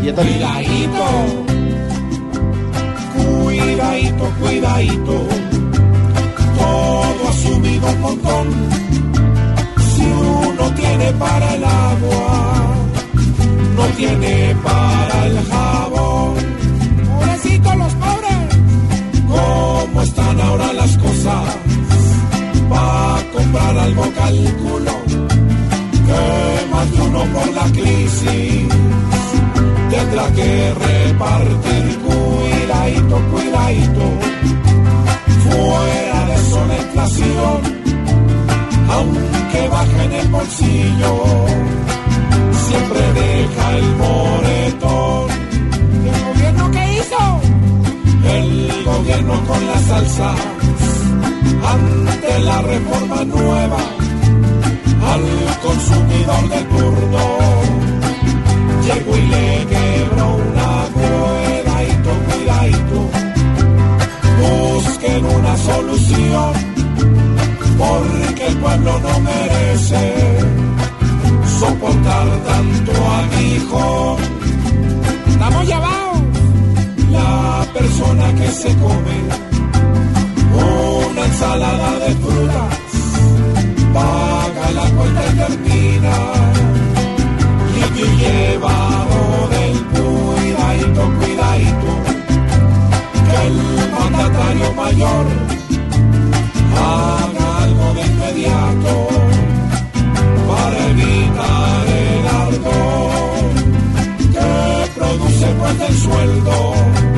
Cuidadito, cuidadito, cuidadito, todo asumido un montón. Si uno tiene para el agua, no tiene para el jabón. Pobrecitos los pobres, ¿cómo están ahora las cosas? Pa' comprar algo calculo que más de uno por la crisis la que repartir, cuidadito, cuidadito, fuera de soletración, aunque baja en el bolsillo, siempre deja el moretón. ¿El gobierno qué hizo? El gobierno con la salsa, ante la reforma nueva, al consumidor de turno solución, porque el pueblo no merece soportar tanto aguijón. Estamos llevados. La persona que se come mandatario mayor haga algo de inmediato para evitar el arco que produce pues el sueldo.